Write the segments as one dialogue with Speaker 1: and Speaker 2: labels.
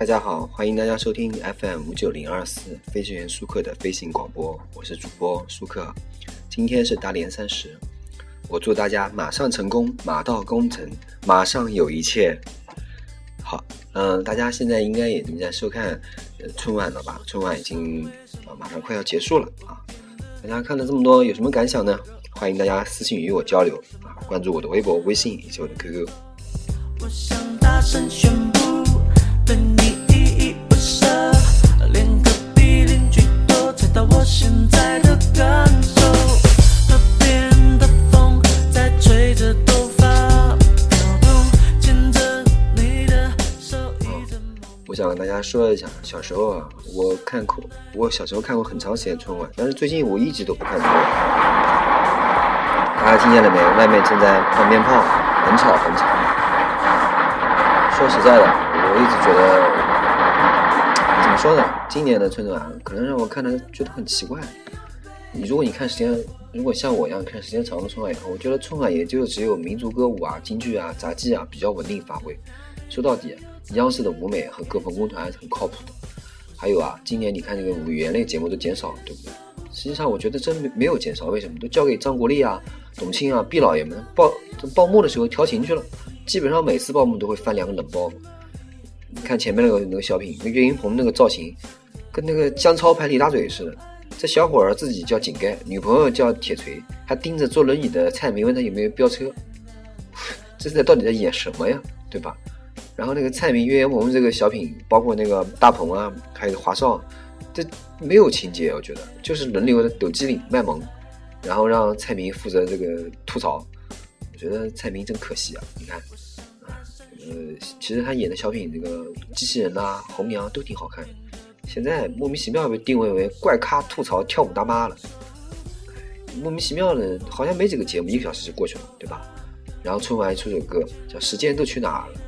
Speaker 1: 大家好，欢迎大家收听 FM 五九零二四飞行员舒克的飞行广播，我是主播舒克。今天是大年三十，我祝大家马上成功，马到功成，马上有一切。好，嗯，大家现在应该已经在收看春晚了吧？春晚已经啊马上快要结束了啊！大家看了这么多，有什么感想呢？欢迎大家私信与我交流啊！关注我的微博、微信以及我的 QQ。我想大声宣现在的感受我想跟大家说一下，小时候啊，我看过，我小时候看过很长时间春晚，但是最近我一直都不看春晚。大家听见了没？外面正在放鞭炮，很吵很吵。说实在的。我一直觉得，怎么说呢？今年的春晚可能让我看的觉得很奇怪。你如果你看时间，如果像我一样看时间长的春晚以后，我觉得春晚也就只有民族歌舞啊、京剧啊、杂技啊比较稳定发挥。说到底，央视的舞美和各分工团还是很靠谱的。还有啊，今年你看这个语言类节目都减少了，对不对？实际上我觉得真没没有减少，为什么？都交给张国立啊、董卿啊、毕老爷们报报幕的时候调情去了。基本上每次报幕都会翻两个冷包。你看前面那个那个小品，岳云鹏那个造型，跟那个姜超拍李大嘴似的。这小伙儿自己叫井盖，女朋友叫铁锤，还盯着坐轮椅的蔡明问他有没有飙车。这是在到底在演什么呀？对吧？然后那个蔡明、岳云鹏这个小品，包括那个大鹏啊，还有华少，这没有情节，我觉得就是轮流的抖机灵卖萌，然后让蔡明负责这个吐槽。我觉得蔡明真可惜啊！你看。呃，其实他演的小品，这个机器人呐、红娘都挺好看。现在莫名其妙被定位为怪咖吐槽跳舞大妈了，莫名其妙的，好像没几个节目，一个小时就过去了，对吧？然后春晚还出首歌叫《时间都去哪儿了》。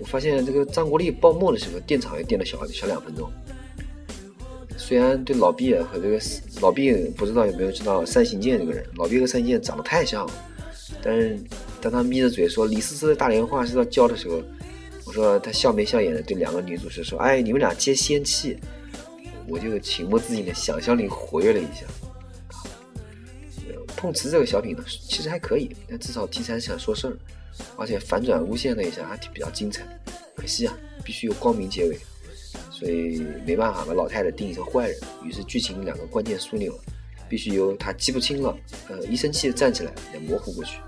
Speaker 1: 我发现这个张国立报幕的时候，电场也电了小小两分钟。虽然对老毕和这个老毕不知道有没有知道三行健这个人，老毕和三行健长得太像了，但是。当他眯着嘴说李思思的大连话是要教的时候，我说他笑眉笑眼的对两个女主持说：“哎，你们俩接仙气。”我就情不自禁的想象力活跃了一下。碰瓷这个小品呢，其实还可以，但至少题材想说事儿，而且反转诬陷了一下，还挺比较精彩。可惜啊，必须有光明结尾，所以没办法把老太太定义成坏人。于是剧情两个关键枢纽必须由他记不清了，呃，一生气站起来来模糊过去。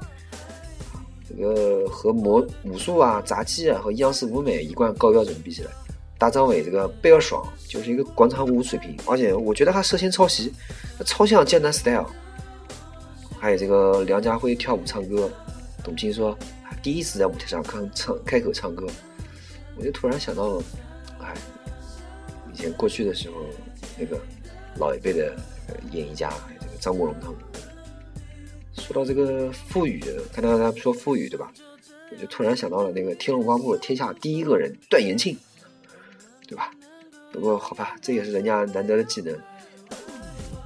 Speaker 1: 这个和魔武术啊、杂技啊和央视舞美一贯高标准比起来，大张伟这个贝尔爽就是一个广场舞水平，而且我觉得他涉嫌抄袭，超像江南 style。还有这个梁家辉跳舞唱歌，董卿说第一次在舞台上看唱开口唱歌，我就突然想到，哎，以前过去的时候那个老一辈的演艺家，这个张国荣他们。说到这个傅语，看到他说傅语对吧？我就突然想到了那个天龙八部天下第一个人段延庆，对吧？不过好吧，这也是人家难得的技能。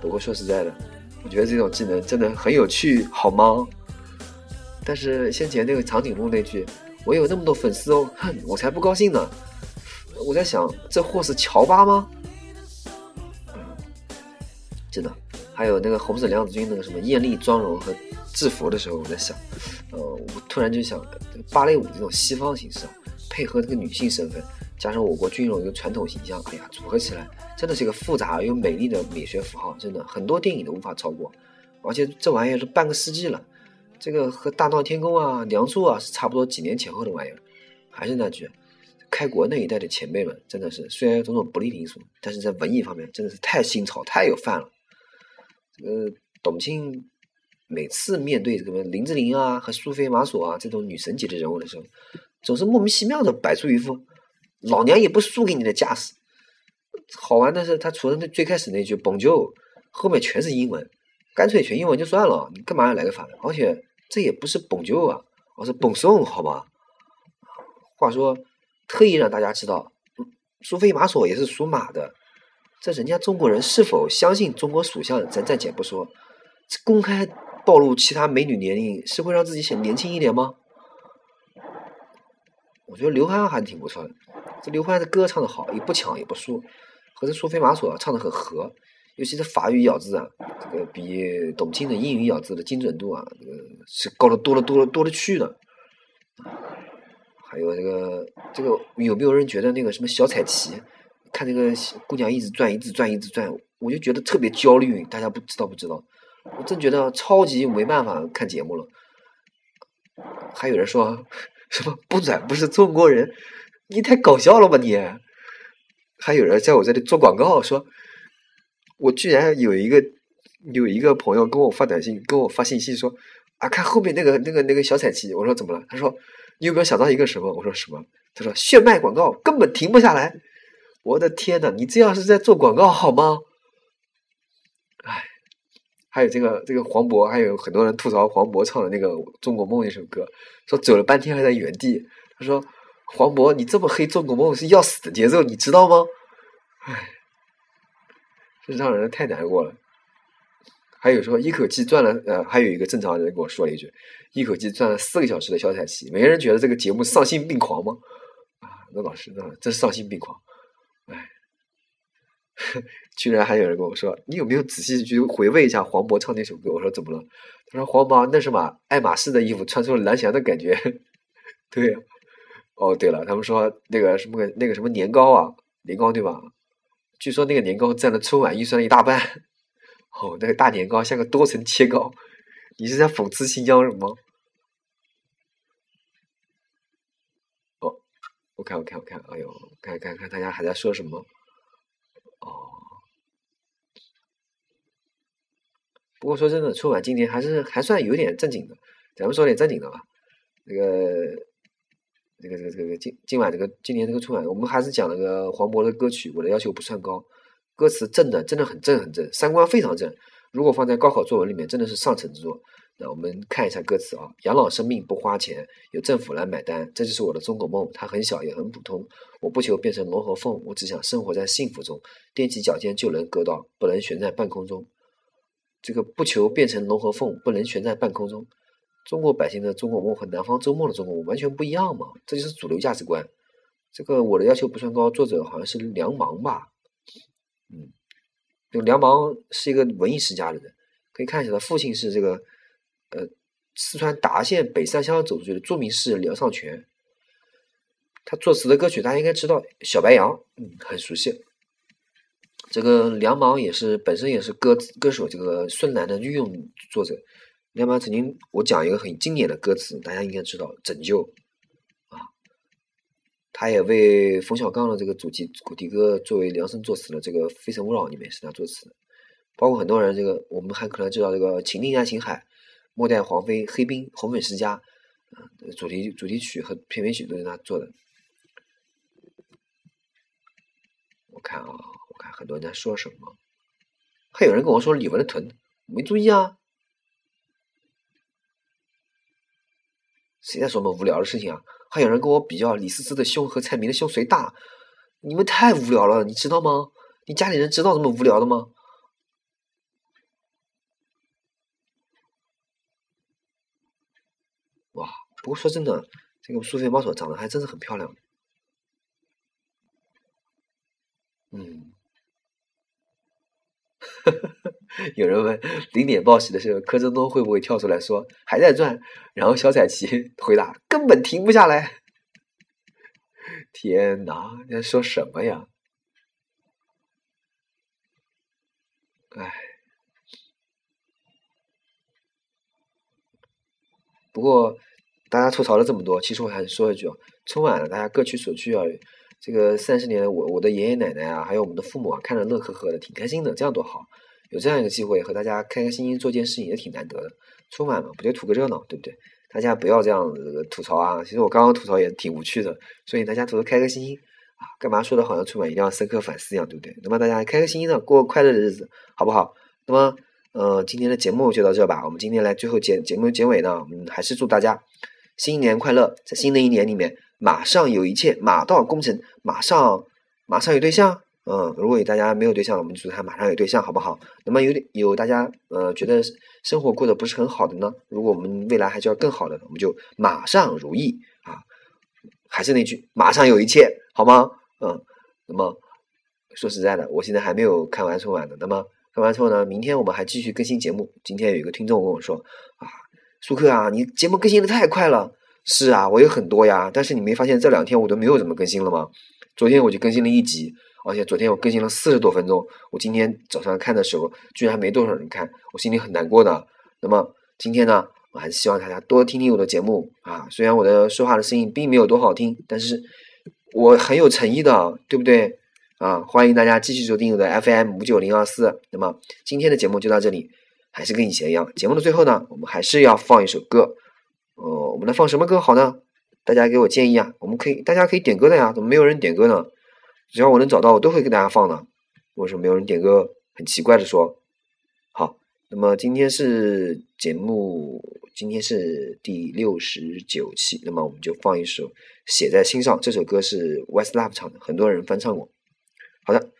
Speaker 1: 不过说实在的，我觉得这种技能真的很有趣，好吗？但是先前那个长颈鹿那句“我有那么多粉丝哦”，哼，我才不高兴呢。我在想，这货是乔巴吗？真的。还有那个红色娘子军那个什么艳丽妆容和制服的时候，我在想，呃，我突然就想，芭蕾舞这种西方形式啊，配合这个女性身份，加上我国军容一个传统形象，哎呀，组合起来真的是一个复杂而又美丽的美学符号，真的很多电影都无法超过。而且这玩意儿都半个世纪了，这个和大闹天宫啊、梁祝啊是差不多几年前后的玩意儿。还是那句，开国那一代的前辈们真的是虽然有种种不利因素，但是在文艺方面真的是太新潮、太有范了。这个董卿每次面对这个林志玲啊和苏菲玛索啊这种女神级的人物的时候，总是莫名其妙的摆出一副老娘也不输给你的架势。好玩的是，他除了那最开始那句蹦救后面全是英文，干脆全英文就算了，你干嘛要来个法文？而且这也不是蹦救啊，而是 Bonjour，好吧？话说，特意让大家知道，苏菲玛索也是属马的。这人家中国人是否相信中国属相，咱暂且不说。这公开暴露其他美女年龄，是会让自己显年轻一点吗？我觉得刘欢还挺不错的。这刘欢的歌唱的好，也不抢也不输，和这苏菲玛索唱的很合，尤其是法语咬字啊，这个比董卿的英语咬字的精准度啊，这个是高了多了多了多了去了。还有这个这个有没有人觉得那个什么小彩旗，看那个姑娘一直转一直转一直转，我就觉得特别焦虑，大家不知道不知道？我真觉得超级没办法看节目了。还有人说什么不转不是中国人，你太搞笑了吧你！还有人在我这里做广告，说我居然有一个有一个朋友跟我发短信，跟我发信息说啊，看后面那个那个那个小彩旗，我说怎么了？他说你有没有想到一个什么？我说什么？他说炫迈广告根本停不下来。我的天呐，你这样是在做广告好吗？哎。还有这个这个黄渤，还有很多人吐槽黄渤唱的那个《中国梦》那首歌，说走了半天还在原地。他说：“黄渤，你这么黑《中国梦》是要死的节奏，你知道吗？”唉，这让人太难过了。还有说一口气赚了，呃，还有一个正常人跟我说了一句：“一口气赚了四个小时的小彩旗。”没人觉得这个节目丧心病狂吗？啊，那老师，那真丧心病狂。居然还有人跟我说：“你有没有仔细去回味一下黄渤唱那首歌？”我说：“怎么了？”他说：“黄渤那是把爱马仕的衣服穿出了蓝翔的感觉。”对，哦对了，他们说那个什么个那个什么年糕啊，年糕对吧？据说那个年糕占了春晚预算的一大半。哦，那个大年糕像个多层切糕，你是在讽刺新疆人吗？哦，我看我看我看，哎呦，看看看大家还在说什么？哦，不过说真的，春晚今年还是还算有点正经的。咱们说点正经的吧。那个，这个，这个，这个今今晚这个今年这个春晚，我们还是讲那个黄渤的歌曲。我的要求不算高，歌词正的，真的很正很正，三观非常正。如果放在高考作文里面，真的是上乘之作。那我们看一下歌词啊，养老生命不花钱，由政府来买单，这就是我的中国梦。它很小也很普通，我不求变成龙和凤，我只想生活在幸福中。踮起脚尖就能够到，不能悬在半空中。这个不求变成龙和凤，不能悬在半空中。中国百姓的中国梦和南方周末的中国梦完全不一样嘛，这就是主流价值观。这个我的要求不算高，作者好像是梁芒吧？嗯，这个梁芒是一个文艺世家的人，可以看一下他父亲是这个。呃，四川达县北三乡走出去的著名诗人梁尚全，他作词的歌曲大家应该知道，《小白杨》嗯很熟悉。这个梁芒也是本身也是歌歌手，这个孙楠的御用作者。梁芒曾经我讲一个很经典的歌词，大家应该知道，《拯救》啊，他也为冯小刚的这个主题主题歌作为量身作词的，这个《非诚勿扰》里面是他作词的。包括很多人，这个我们还可能知道这个《情定爱琴海》。末代皇妃黑冰红粉世家，啊，主题主题曲和片尾曲都是他做的。我看啊，我看很多人在说什么，还有人跟我说李玟的臀，没注意啊。谁在说么无聊的事情啊？还有人跟我比较李思思的胸和蔡明的胸谁大？你们太无聊了，你知道吗？你家里人知道这么无聊的吗？不过说真的，这个苏菲玛索长得还真是很漂亮。嗯，有人问零点报喜的时候，柯震东会不会跳出来说还在转？然后小彩旗 回答根本停不下来。天哪，你在说什么呀？哎，不过。大家吐槽了这么多，其实我还是说一句啊，春晚大家各取所需啊。这个三十年，我我的爷爷奶奶啊，还有我们的父母啊，看着乐呵呵的，挺开心的，这样多好。有这样一个机会和大家开开心心做件事情，也挺难得的。春晚嘛，不就图个热闹，对不对？大家不要这样子吐槽啊。其实我刚刚吐槽也挺无趣的，所以大家图个开开心心啊，干嘛说的好像春晚一定要深刻反思一样，对不对？那么大家开开心心的过快乐的日子，好不好？那么，呃，今天的节目就到这吧。我们今天来最后节节目结尾呢，我们还是祝大家。新年快乐！在新的一年里面，马上有一切，马到功成，马上马上有对象。嗯，如果有大家没有对象，我们祝他马上有对象，好不好？那么有有大家呃觉得生活过得不是很好的呢？如果我们未来还是要更好的，我们就马上如意啊！还是那句，马上有一切，好吗？嗯，那么说实在的，我现在还没有看完春晚呢。那么看完之后呢，明天我们还继续更新节目。今天有一个听众跟我说啊，苏克啊，你节目更新的太快了。是啊，我有很多呀，但是你没发现这两天我都没有怎么更新了吗？昨天我就更新了一集，而且昨天我更新了四十多分钟。我今天早上看的时候，居然没多少人看，我心里很难过的。那么今天呢，我还是希望大家多听听我的节目啊。虽然我的说话的声音并没有多好听，但是我很有诚意的，对不对？啊，欢迎大家继续收听我的 FM 五九零二四。那么今天的节目就到这里，还是跟以前一样，节目的最后呢，我们还是要放一首歌。呃，我们来放什么歌好呢？大家给我建议啊！我们可以，大家可以点歌的呀。怎么没有人点歌呢？只要我能找到，我都会给大家放的。为什么没有人点歌？很奇怪的说。好，那么今天是节目，今天是第六十九期。那么我们就放一首《写在心上》。这首歌是 Westlove 唱的，很多人翻唱过。好的，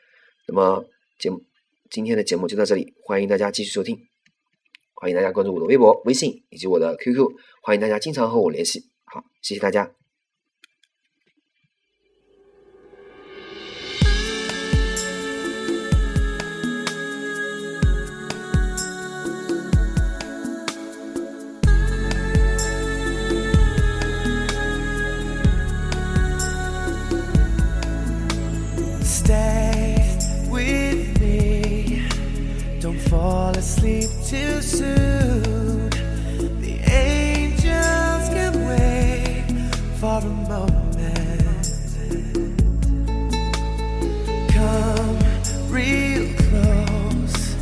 Speaker 1: 那么节目今天的节目就到这里，欢迎大家继续收听。欢迎大家关注我的微博、微信以及我的 QQ，欢迎大家经常和我联系。好，谢谢大家。
Speaker 2: Sleep too soon. The angels can wait for a moment. Come real close,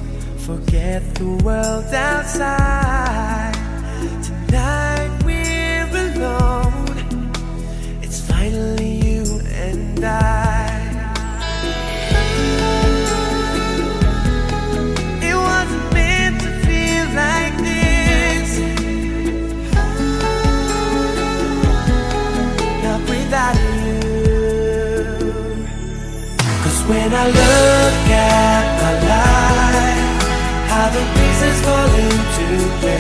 Speaker 2: forget the world outside. Tonight you.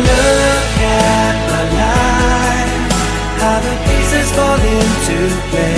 Speaker 2: Look at my life, how the pieces fall into place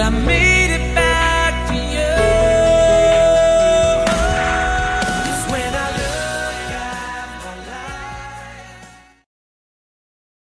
Speaker 2: I made